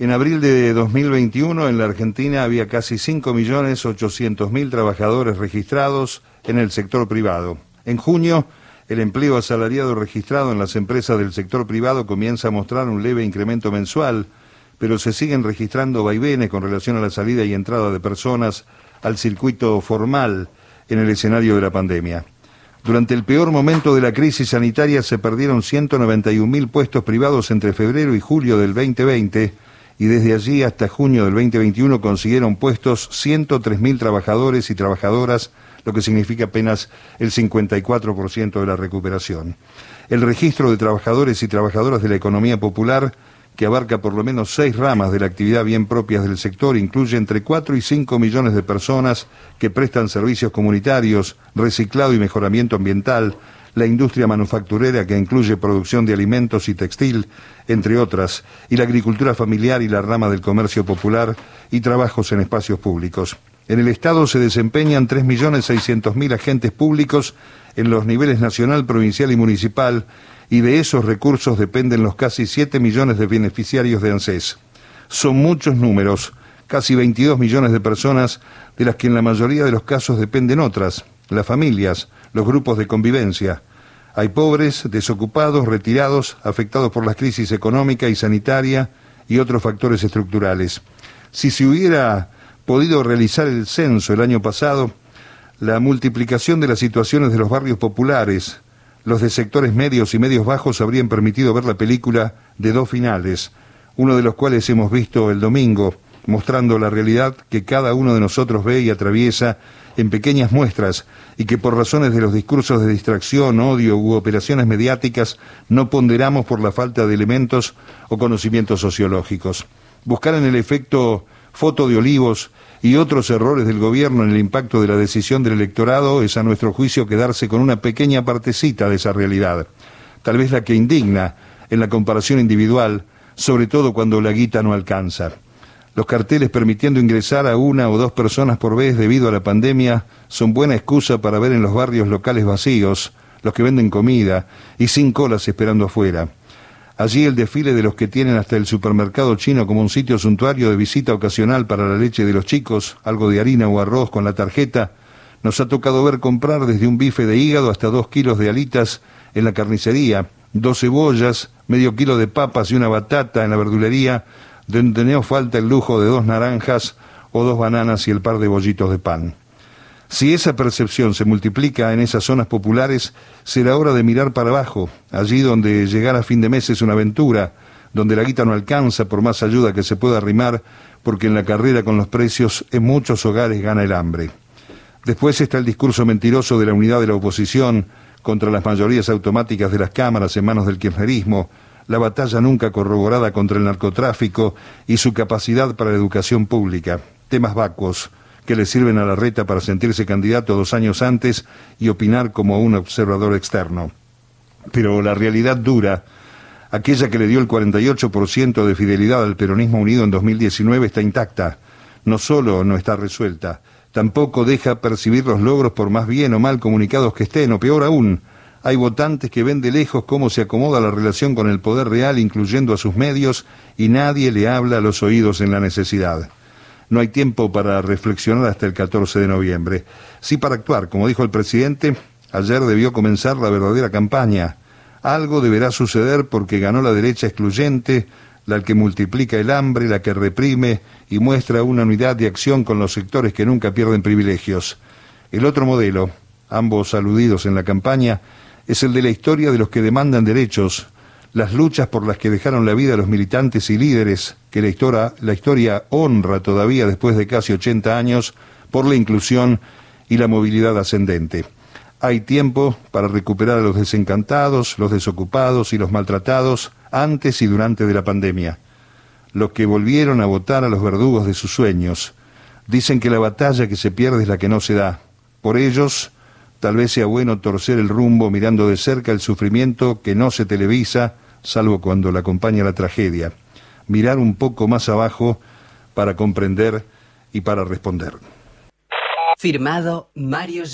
En abril de 2021 en la Argentina había casi 5.800.000 trabajadores registrados en el sector privado. En junio, el empleo asalariado registrado en las empresas del sector privado comienza a mostrar un leve incremento mensual, pero se siguen registrando vaivenes con relación a la salida y entrada de personas al circuito formal en el escenario de la pandemia. Durante el peor momento de la crisis sanitaria se perdieron 191.000 puestos privados entre febrero y julio del 2020 y desde allí hasta junio del 2021 consiguieron puestos 103.000 trabajadores y trabajadoras, lo que significa apenas el 54% de la recuperación. El registro de trabajadores y trabajadoras de la economía popular que abarca por lo menos seis ramas de la actividad bien propias del sector, incluye entre 4 y 5 millones de personas que prestan servicios comunitarios, reciclado y mejoramiento ambiental, la industria manufacturera que incluye producción de alimentos y textil, entre otras, y la agricultura familiar y la rama del comercio popular y trabajos en espacios públicos. En el Estado se desempeñan 3.600.000 agentes públicos en los niveles nacional, provincial y municipal, y de esos recursos dependen los casi 7 millones de beneficiarios de ANSES. Son muchos números, casi 22 millones de personas, de las que en la mayoría de los casos dependen otras, las familias, los grupos de convivencia. Hay pobres, desocupados, retirados, afectados por la crisis económica y sanitaria y otros factores estructurales. Si se hubiera podido realizar el censo el año pasado, la multiplicación de las situaciones de los barrios populares, los de sectores medios y medios bajos habrían permitido ver la película de dos finales, uno de los cuales hemos visto el domingo, mostrando la realidad que cada uno de nosotros ve y atraviesa en pequeñas muestras y que por razones de los discursos de distracción, odio u operaciones mediáticas no ponderamos por la falta de elementos o conocimientos sociológicos. Buscar en el efecto foto de olivos y otros errores del gobierno en el impacto de la decisión del electorado es a nuestro juicio quedarse con una pequeña partecita de esa realidad, tal vez la que indigna en la comparación individual, sobre todo cuando la guita no alcanza. Los carteles permitiendo ingresar a una o dos personas por vez debido a la pandemia son buena excusa para ver en los barrios locales vacíos, los que venden comida y sin colas esperando afuera. Allí el desfile de los que tienen hasta el supermercado chino como un sitio suntuario de visita ocasional para la leche de los chicos, algo de harina o arroz con la tarjeta, nos ha tocado ver comprar desde un bife de hígado hasta dos kilos de alitas en la carnicería, dos cebollas, medio kilo de papas y una batata en la verdulería, donde no falta el lujo de dos naranjas o dos bananas y el par de bollitos de pan. Si esa percepción se multiplica en esas zonas populares, será hora de mirar para abajo, allí donde llegar a fin de mes es una aventura, donde la guita no alcanza por más ayuda que se pueda arrimar, porque en la carrera con los precios en muchos hogares gana el hambre. Después está el discurso mentiroso de la unidad de la oposición contra las mayorías automáticas de las cámaras en manos del kirchnerismo, la batalla nunca corroborada contra el narcotráfico y su capacidad para la educación pública, temas vacuos, que le sirven a la reta para sentirse candidato dos años antes y opinar como un observador externo. Pero la realidad dura, aquella que le dio el 48% de fidelidad al peronismo unido en 2019, está intacta. No solo no está resuelta, tampoco deja percibir los logros por más bien o mal comunicados que estén, o peor aún, hay votantes que ven de lejos cómo se acomoda la relación con el poder real, incluyendo a sus medios, y nadie le habla a los oídos en la necesidad. No hay tiempo para reflexionar hasta el 14 de noviembre. Sí para actuar. Como dijo el presidente, ayer debió comenzar la verdadera campaña. Algo deberá suceder porque ganó la derecha excluyente, la que multiplica el hambre, la que reprime y muestra una unidad de acción con los sectores que nunca pierden privilegios. El otro modelo, ambos aludidos en la campaña, es el de la historia de los que demandan derechos, las luchas por las que dejaron la vida los militantes y líderes que la historia, la historia honra todavía después de casi 80 años por la inclusión y la movilidad ascendente. Hay tiempo para recuperar a los desencantados, los desocupados y los maltratados antes y durante de la pandemia. Los que volvieron a votar a los verdugos de sus sueños. Dicen que la batalla que se pierde es la que no se da. Por ellos, tal vez sea bueno torcer el rumbo mirando de cerca el sufrimiento que no se televisa, salvo cuando la acompaña la tragedia mirar un poco más abajo para comprender y para responder. Firmado Mario.